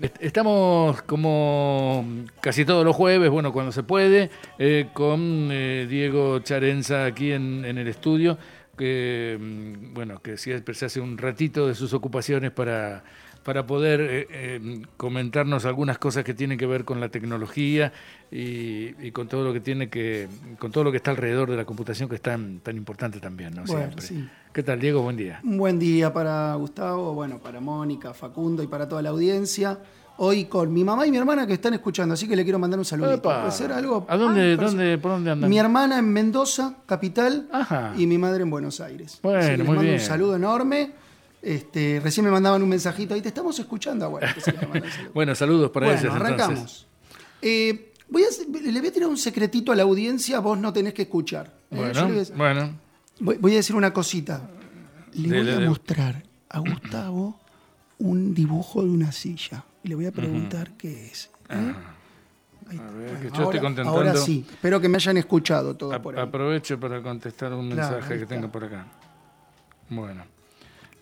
Estamos como casi todos los jueves, bueno, cuando se puede, eh, con eh, Diego Charenza aquí en, el estudio, que mm, bueno, que siempre se hace un ratito de sus ocupaciones para, para poder eh, eh, comentarnos algunas cosas que tienen que ver con la tecnología y, y, con todo lo que tiene que, con todo lo que está alrededor de la computación que es tan, tan importante también, ¿no? Bueno, Siempre. sí. ¿Qué tal, Diego? Buen día. Un buen día para Gustavo, bueno, para Mónica, Facundo y para toda la audiencia. Hoy con mi mamá y mi hermana que están escuchando, así que le quiero mandar un. ¿Puede ser algo? ¿A dónde, Ah, dónde, por dónde andan? Mi hermana en Mendoza, capital, Ajá. y mi madre en Buenos Aires. Bueno, Así que les muy mando bien. un saludo enorme. Este, recién me mandaban un mensajito ahí, te estamos escuchando. Ah, Bueno, saludos para bueno, ellos arrancamos. Eh, voy a, le voy a tirar un secretito a la audiencia, vos no tenés que escuchar. Eh, Bueno, voy a- bueno. Voy, voy a decir una cosita. Le voy a mostrar a Gustavo un dibujo de una silla. Y le voy a preguntar qué es. ¿eh? Ahí- A ver, que yo ahora, estoy contentando. ahora sí. Espero que me hayan escuchado todo A- por ahí. Aprovecho para contestar un Claro, mensaje que tengo por acá. Bueno.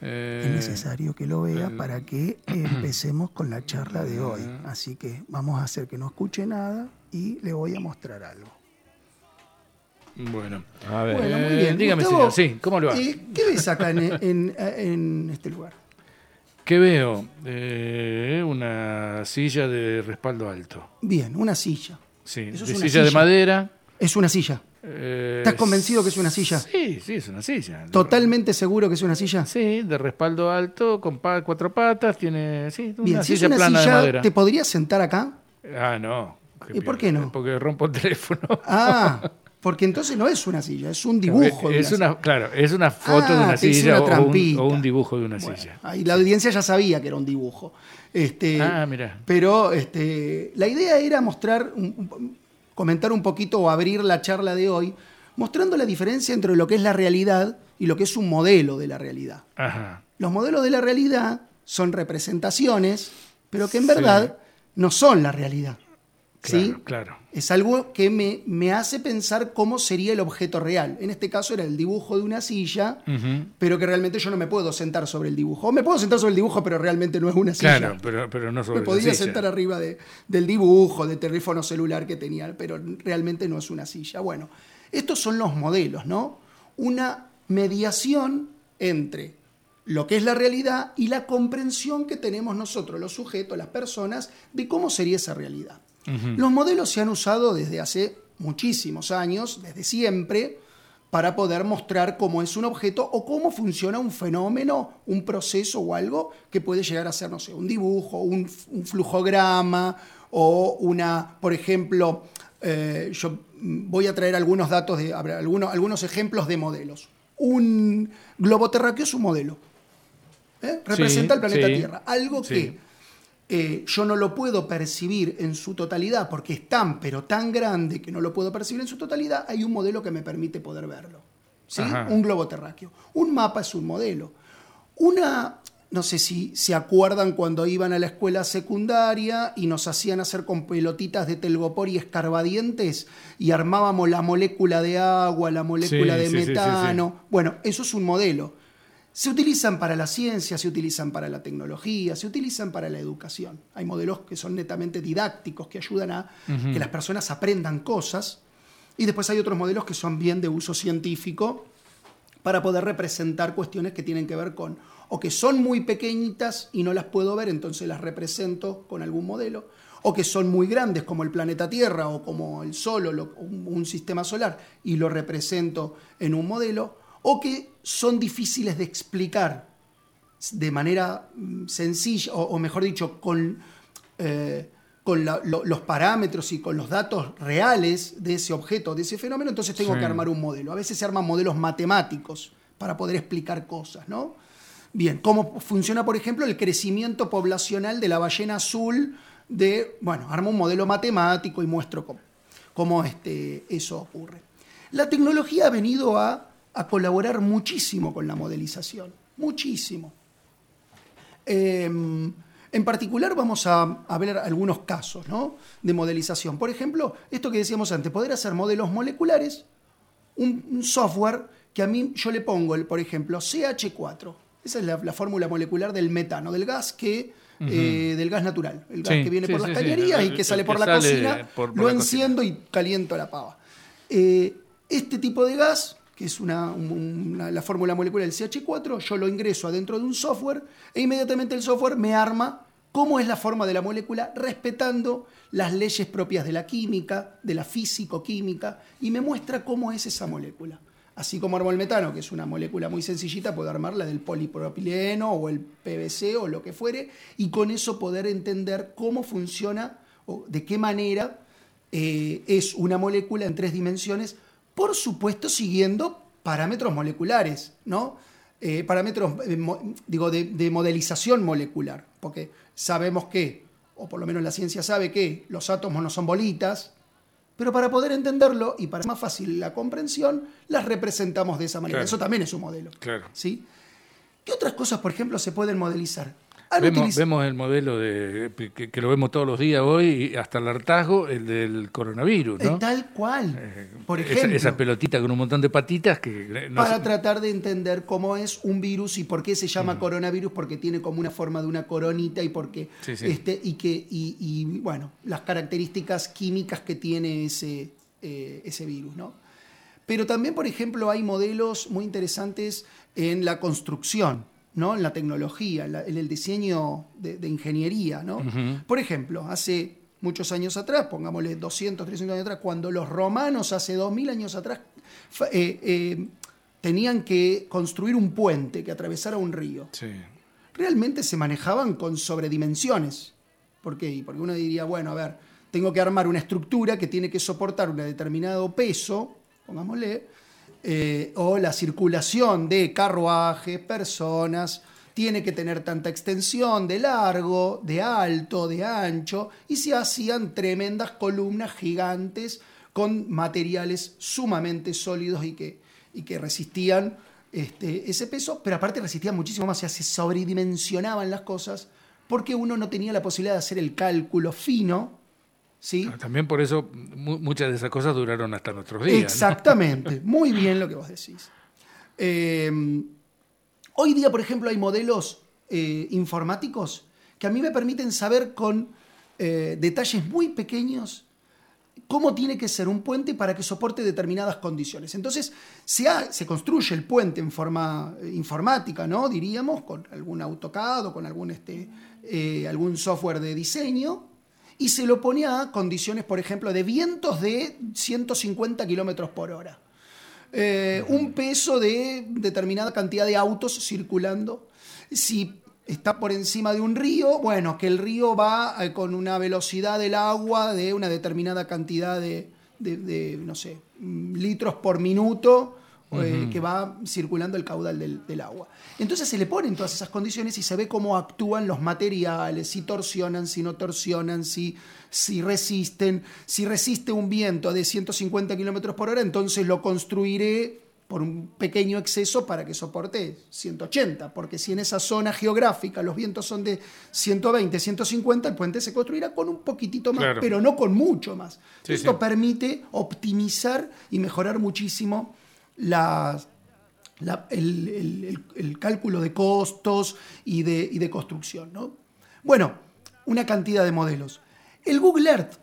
Eh, Es necesario que lo vea el- para que empecemos con la charla de hoy. Así que vamos a hacer que no escuche nada y le voy a mostrar algo. Bueno. A ver. Bueno, muy Eh, bien. dígame, Gustavo, señor, sí, ¿cómo le va? eh, ¿Qué ves acá en, en- en este lugar? ¿Qué veo? Eh, una silla de respaldo alto. Bien, una silla. Sí, Eso de es silla, una de silla. madera. Es una silla. eh, ¿Estás convencido que es una silla? Sí, sí, es una silla. ¿Totalmente seguro que es una silla? Sí, de respaldo alto, con pa- cuatro patas, tiene sí, una Bien, si es silla una plana de silla, madera. ¿te podrías sentar acá? Ah, no. ¿Y por qué no? Porque rompo el teléfono. Ah, porque entonces no es una silla, es un dibujo. de es una una, claro, es una foto Ah, de una te hice silla una o un, o un dibujo de una Bueno, silla. ahí la audiencia ya sabía que era un dibujo. Este, Ah, mira. Pero este, la idea era mostrar, un- un- comentar un poquito o abrir la charla de hoy, mostrando la diferencia entre lo que es la realidad y lo que es un modelo de la realidad. Ajá. Los modelos de la realidad son representaciones, pero que en Sí. verdad no son la realidad. ¿Sí? Claro. Es algo que me, me hace pensar cómo sería el objeto real. En este caso era el dibujo de una silla, pero que realmente yo no me puedo sentar sobre el dibujo. O me puedo sentar sobre el dibujo, pero realmente no es una silla. Claro, pero, pero no sobre me la silla. sentar arriba de- del dibujo, del teléfono celular que tenía, pero realmente no es una silla. Bueno, estos son los modelos, ¿no? Una mediación entre lo que es la realidad y la comprensión que tenemos nosotros, los sujetos, las personas, de cómo sería esa realidad. Los modelos se han usado desde hace muchísimos años, desde siempre, para poder mostrar cómo es un objeto o cómo funciona un fenómeno, un proceso o algo que puede llegar a ser, no sé, un dibujo, un, un flujograma o una, por ejemplo, eh, yo voy a traer algunos datos, de, algunos, algunos ejemplos de modelos. Un globo terráqueo es un modelo. ¿eh? Representa el planeta sí, Tierra. Algo sí. que eh, yo no lo puedo percibir en su totalidad porque es tan, pero tan grande que no lo puedo percibir en su totalidad, hay un modelo que me permite poder verlo. ¿sí? Ajá. Un globo terráqueo. Un mapa es un modelo. Una, no sé si se acuerdan cuando iban a la escuela secundaria y nos hacían hacer con pelotitas de telgopor y escarbadientes y armábamos la molécula de agua, la molécula Sí, de sí, metano. Bueno, eso es un modelo. Se utilizan para la ciencia, se utilizan para la tecnología, se utilizan para la educación. Hay modelos que son netamente didácticos, que ayudan a que las personas aprendan cosas. Y después hay otros modelos que son bien de uso científico para poder representar cuestiones que tienen que ver con, o que son muy pequeñitas y no las puedo ver, entonces las represento con algún modelo, o que son muy grandes como el planeta Tierra o como el Sol o lo- un, un sistema solar y lo represento en un modelo, o que son difíciles de explicar de manera mm, sencilla, o, o mejor dicho, con, eh, con la- lo- los parámetros y con los datos reales de ese objeto, de ese fenómeno, entonces tengo Sí. que armar un modelo. A veces se arman modelos matemáticos para poder explicar cosas, ¿no? Bien, ¿cómo funciona, por ejemplo, el crecimiento poblacional de la ballena azul? De, bueno, armo un modelo matemático y muestro cómo, cómo este, eso ocurre. La tecnología ha venido a, a colaborar muchísimo con la modelización, muchísimo. Eh, en particular vamos a, a ver algunos casos ¿no? de modelización. Por ejemplo, esto que decíamos antes, poder hacer modelos moleculares, un, un software que a mí yo le pongo, el, por ejemplo, CH4. Esa es la, la fórmula molecular del metano, del gas que eh, del gas natural, el gas que viene por las cañerías y que sale por la cocina, lo enciendo y caliento la pava. Eh, este tipo de gas, que es una, la fórmula molecular del CH4, yo lo ingreso adentro de un software e inmediatamente el software me arma cómo es la forma de la molécula respetando las leyes propias de la química, de la físico-química, y me muestra cómo es esa molécula. Así como armo el metano, que es una molécula muy sencillita, puedo armarla del polipropileno o el PVC o lo que fuere, y con eso poder entender cómo funciona o de qué manera eh, es una molécula en tres dimensiones, por supuesto siguiendo parámetros moleculares, ¿no? Eh, parámetros, eh, digo, de modelización molecular, porque sabemos que, o por lo menos la ciencia sabe que los átomos no son bolitas, pero para poder entenderlo y para más fácil la comprensión, las representamos de esa manera. Eso también es un modelo. Claro. ¿sí? ¿Qué otras cosas, por ejemplo, se pueden modelizar? Vemos, el modelo de que, lo vemos todos los días hoy, hasta el hartazgo, el del coronavirus. ¿no? Tal cual. Eh, por ejemplo. Esa, pelotita con un montón de patitas que. para tratar de entender cómo es un virus y por qué se llama coronavirus, porque tiene como una forma de una coronita y porque. Este, y que, y, bueno, las características químicas que tiene ese, eh, ese virus, ¿no? Pero también, por ejemplo, hay modelos muy interesantes en la construcción ¿no? en la tecnología, en, el diseño de, ingeniería. ¿no? Por ejemplo, hace muchos años atrás, pongámosle 200, 300 años atrás, cuando los romanos hace 2000 años atrás eh, eh, tenían que construir un puente que atravesara un río, realmente se manejaban con sobredimensiones. ¿Por qué? Porque uno diría, bueno, a ver, tengo que armar una estructura que tiene que soportar un determinado peso, pongámosle, eh, o la circulación de carruajes, personas, tiene que tener tanta extensión de largo, de alto, de ancho, y se hacían tremendas columnas gigantes con materiales sumamente sólidos y que, y que resistían este, ese peso, pero aparte resistían muchísimo más, o sea, se sobredimensionaban las cosas porque uno no tenía la posibilidad de hacer el cálculo fino Ah, también por eso muchas de esas cosas duraron hasta nuestros días. Exactamente, muy bien lo que vos decís. Em, hoy día, por ejemplo, hay modelos eh, informáticos que a mí me permiten saber con eh, detalles muy pequeños cómo tiene que ser un puente para que soporte determinadas condiciones. Entonces, se, se construye el puente en forma eh, informática, ¿no? Diríamos, con algún AutoCAD o con algún, este, algún software de diseño, y se lo ponía a condiciones, por ejemplo, de vientos de 150 kilómetros por hora. Eh, un peso de determinada cantidad de autos circulando. Si está por encima de un río, bueno, que el río va eh, con una velocidad del agua de una determinada cantidad de, no sé, litros por minuto eh, que va circulando el caudal del, agua. Entonces se le ponen todas esas condiciones y se ve cómo actúan los materiales, si torsionan, si no torsionan, si, si resisten. Si resiste un viento de 150 kilómetros por hora, entonces lo construiré por un pequeño exceso para que soporte 180, porque si en esa zona geográfica los vientos son de 120, 150, el puente se construirá con un poquitito más, pero no con mucho más. Esto permite optimizar y mejorar muchísimo el, cálculo de costos y de, construcción. ¿no? Bueno, una cantidad de modelos. El Google Earth.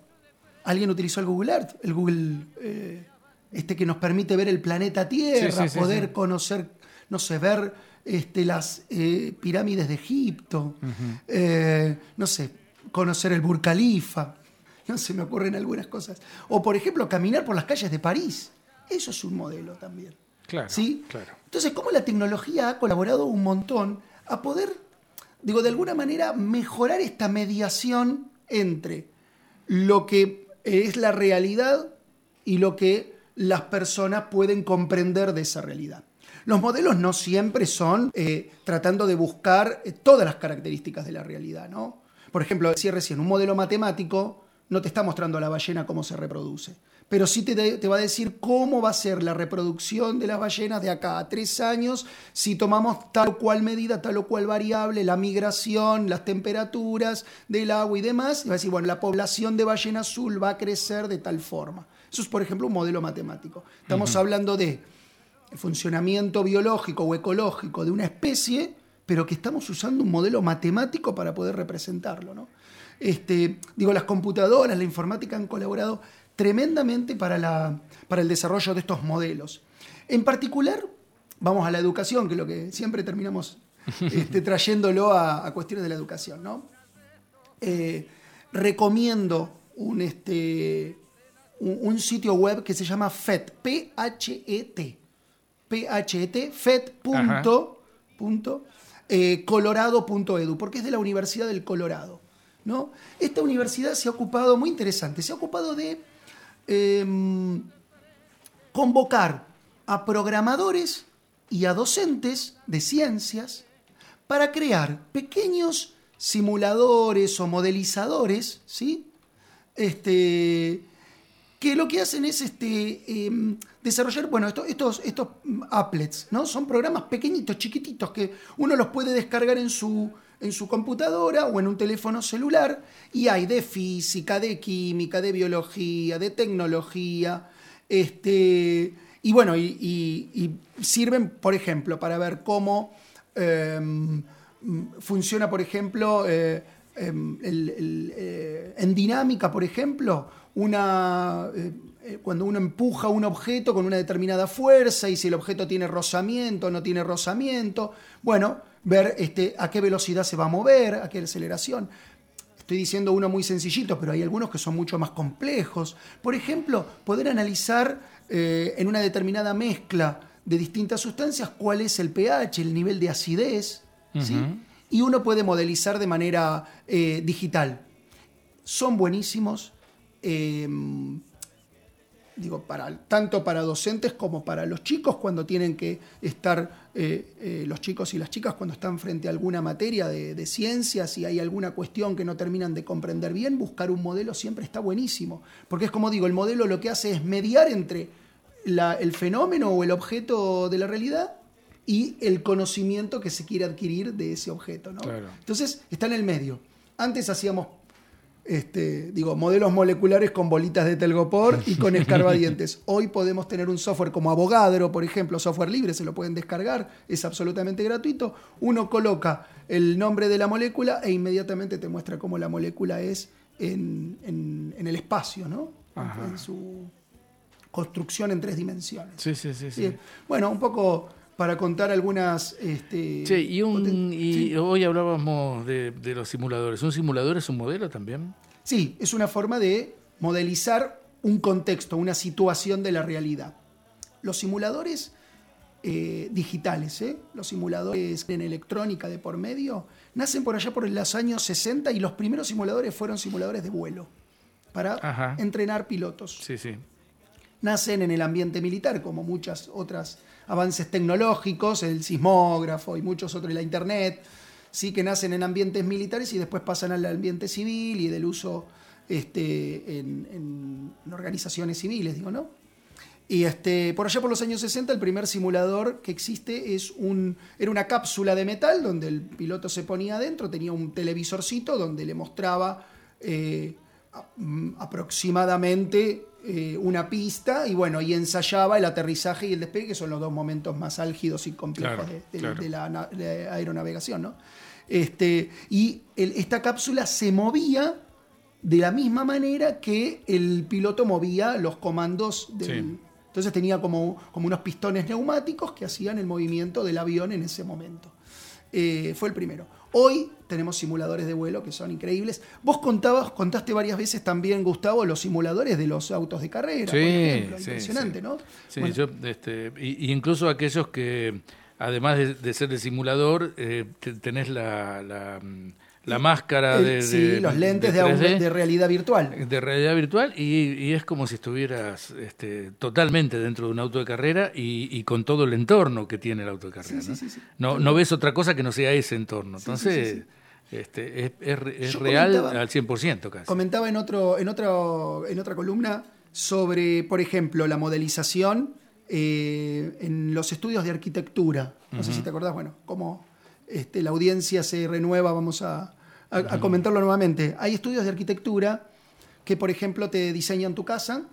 ¿Alguien utilizó el Google Earth? El Google, eh, este que nos permite ver el planeta Tierra, poder conocer, no sé, ver este, las eh, pirámides de Egipto, eh, no sé, conocer el Burj Khalifa. No se me ocurren algunas cosas. O, por ejemplo, caminar por las calles de París. Eso es un modelo también. Claro, ¿sí? claro. Entonces, cómo la tecnología ha colaborado un montón a poder, digo, de alguna manera mejorar esta mediación entre lo que es la realidad y lo que las personas pueden comprender de esa realidad. Los modelos no siempre son eh, tratando de buscar eh, todas las características de la realidad, ¿no? Por ejemplo, decía recién, un modelo matemático no te está mostrando a la ballena cómo se reproduce pero sí te, va a decir cómo va a ser la reproducción de las ballenas de acá a tres años si tomamos tal o cual medida, tal o cual variable, la migración, las temperaturas del agua y demás. Y va a decir, bueno, la población de ballena azul va a crecer de tal forma. Eso es, por ejemplo, un modelo matemático. Estamos hablando de funcionamiento biológico o ecológico de una especie pero que estamos usando un modelo matemático para poder representarlo. ¿no? Este, digo, las computadoras, la informática han colaborado tremendamente para, la, para el desarrollo de estos modelos. En particular, vamos a la educación, que es lo que siempre terminamos este, trayéndolo a, cuestiones de la educación. ¿no? Eh, recomiendo un, este, un, sitio web que se llama FET, P-H-E-T. P-H-E-T, FET.colorado.edu, porque es de la Universidad del Colorado. ¿no? Esta universidad se ha ocupado, muy interesante, se ha ocupado de em, convocar a programadores y a docentes de ciencias para crear pequeños simuladores o modelizadores, ¿sí? Este, que lo que hacen es este, em, desarrollar, bueno, estos, estos applets, ¿no? Son programas pequeñitos, chiquititos, que uno los puede descargar en su, en su computadora o en un teléfono celular, y hay de física, de química, de biología, de tecnología, este, y bueno, y, sirven, por ejemplo, para ver cómo em, funciona, por ejemplo, eh, em, eh, en dinámica, por ejemplo, una, eh, cuando uno empuja un objeto con una determinada fuerza y si el objeto tiene rozamiento o no tiene rozamiento, bueno, ver este, a qué velocidad se va a mover, a qué aceleración. Estoy diciendo uno muy sencillito, pero hay algunos que son mucho más complejos. Por ejemplo, poder analizar eh, en una determinada mezcla de distintas sustancias cuál es el pH, el nivel de acidez, y uno puede modelizar de manera eh, digital. Son buenísimos, Em, digo, para, tanto para docentes como para los chicos cuando tienen que estar, eh, eh, los chicos y las chicas cuando están frente a alguna materia de, ciencias y hay alguna cuestión que no terminan de comprender bien, buscar un modelo siempre está buenísimo, porque es como digo, el modelo lo que hace es mediar entre el fenómeno o el objeto de la realidad y el conocimiento que se quiere adquirir de ese objeto. Entonces está en el medio. Antes hacíamos este, digo, modelos moleculares con bolitas de telgopor y con escarbadientes. Hoy podemos tener un software como Avogadro, por ejemplo, software libre, se lo pueden descargar, es absolutamente gratuito. Uno coloca el nombre de la molécula e inmediatamente te muestra cómo la molécula es en, el espacio, ¿no? En su construcción en tres dimensiones. Sí, sí, sí. sí. Bueno, un poco para contar algunas... Este, sí, y, hoy hablábamos de, los simuladores. ¿Un simulador es un modelo también? Sí, es una forma de modelizar un contexto, una situación de la realidad. Los simuladores eh, digitales, ¿eh? los simuladores en electrónica de por medio, nacen por allá por los años 60 y los primeros simuladores fueron simuladores de vuelo para entrenar pilotos. Sí, sí. Nacen en el ambiente militar, como muchas otras avances tecnológicos, el sismógrafo y muchos otros, la Internet, sí que nacen en ambientes militares y después pasan al ambiente civil y del uso este, en, organizaciones civiles, digo, ¿no? Y este, por allá por los años 60 el primer simulador que existe es un, era una cápsula de metal donde el piloto se ponía adentro, tenía un televisorcito donde le mostraba eh, aproximadamente eh, una pista y bueno, y ensayaba el aterrizaje y el despegue, que son los dos momentos más álgidos y complejos de, la aeronavegación. ¿no? Este, y esta cápsula se movía de la misma manera que el piloto movía los comandos del... Entonces tenía como, como unos pistones neumáticos que hacían el movimiento del avión en ese momento. Eh, fue el primero. Hoy tenemos simuladores de vuelo que son increíbles. Vos contabas, contaste varias veces también, Gustavo, los simuladores de los autos de carrera, sí, por ejemplo. Impresionante, ¿no? Sí, yo, este, y, incluso aquellos que, además de, ser de simulador, eh, tenés la la máscara de, Sí, los lentes de, realidad virtual. De realidad virtual y, es como si estuvieras este, totalmente dentro de un auto de carrera y, con todo el entorno que tiene el auto de carrera. ¿no? no, ves otra cosa que no sea ese entorno. Entonces, este, es, es, real al 100% casi. Comentaba en, otro, en, otro, en otra columna sobre, por ejemplo, la modelización eh, en los estudios de arquitectura. No sé si te acordás, bueno, cómo este, la audiencia se renueva, vamos a, comentarlo nuevamente. Hay estudios de arquitectura que, por ejemplo, te diseñan tu casa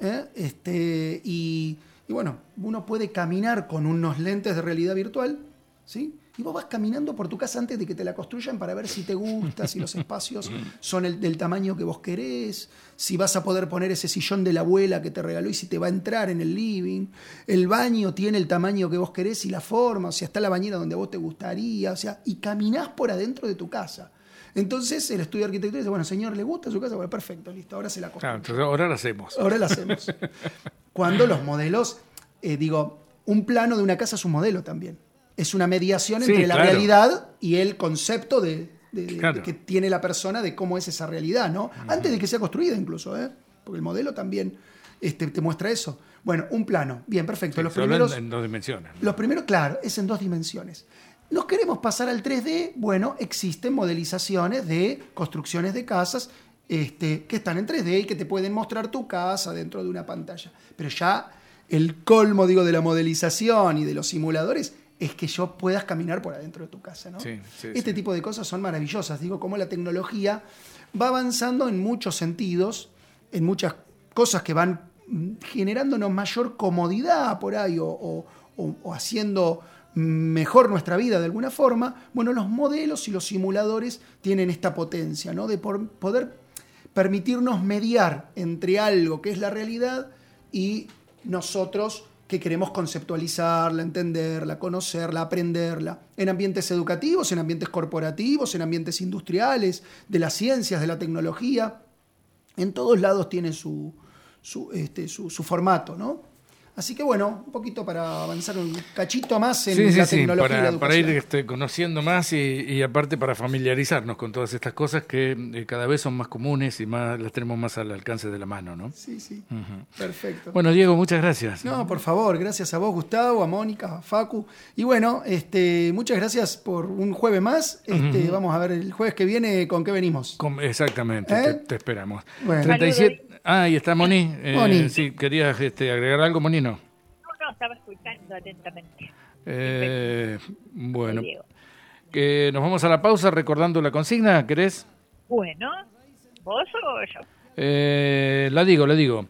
¿eh? este, y, bueno, uno puede caminar con unos lentes de realidad virtual, ¿sí? Y vos vas caminando por tu casa antes de que te la construyan para ver si te gusta, si los espacios son el, del tamaño que vos querés, si vas a poder poner ese sillón de la abuela que te regaló y si te va a entrar en el living. El baño tiene el tamaño que vos querés y la forma, o sea, está la bañera donde a vos te gustaría, o sea, y caminás por adentro de tu casa. Entonces el estudio de arquitectura dice, bueno, señor, ¿le gusta su casa? Bueno, perfecto, listo, ahora se la construye. Claro, ahora la hacemos. Ahora la hacemos. Cuando los modelos, eh, digo, un plano de una casa es un modelo también es una mediación entre la realidad y el concepto de, que tiene la persona de cómo es esa realidad, ¿no? Antes de que sea construida incluso, ¿eh? Porque el modelo también este, te muestra eso. Bueno, un plano. Bien, perfecto. los primeros, en, dos dimensiones. Los primeros, claro, es en dos dimensiones. ¿Nos queremos pasar al 3D? Bueno, existen modelizaciones de construcciones de casas este, que están en 3D y que te pueden mostrar tu casa dentro de una pantalla. Pero ya el colmo, digo, de la modelización y de los simuladores es que yo puedas caminar por adentro de tu casa. ¿no? este tipo de cosas son maravillosas. Digo, cómo la tecnología va avanzando en muchos sentidos, en muchas cosas que van generándonos mayor comodidad por ahí o, haciendo mejor nuestra vida de alguna forma, bueno, los modelos y los simuladores tienen esta potencia, ¿no? De poder permitirnos mediar entre algo que es la realidad y nosotros que queremos conceptualizarla, entenderla, conocerla, aprenderla, en ambientes educativos, en ambientes corporativos, en ambientes industriales, de las ciencias, de la tecnología. En todos lados tiene su, su, este, su, su formato, ¿no? Así que bueno, un poquito para avanzar un cachito más en la tecnología para, y la educación. Para ir este, conociendo más y, aparte para familiarizarnos con todas estas cosas que eh, cada vez son más comunes y más las tenemos más al alcance de la mano, ¿no? Sí, sí. Perfecto. Bueno, Diego, muchas gracias. No, por favor, gracias a vos, Gustavo, a Mónica, a Facu. Y bueno, este, muchas gracias por un jueves más. Este, Vamos a ver el jueves que viene con qué venimos. exactamente, ¿Eh? te, esperamos. 37, Ah, ahí está Moni. Eh, Sí, querías este, agregar algo, Moni, no. No, estaba escuchando atentamente. Eh, bueno, que nos vamos a la pausa recordando la consigna, ¿querés? Bueno, ¿vos o yo? Eh, la digo, la digo.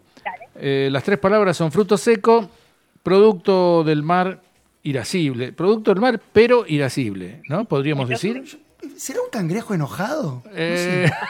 Eh, las tres palabras son fruto seco, producto del mar irascible. Producto del mar, pero irascible, ¿no? Podríamos decir. ¿Será un cangrejo enojado? Eh...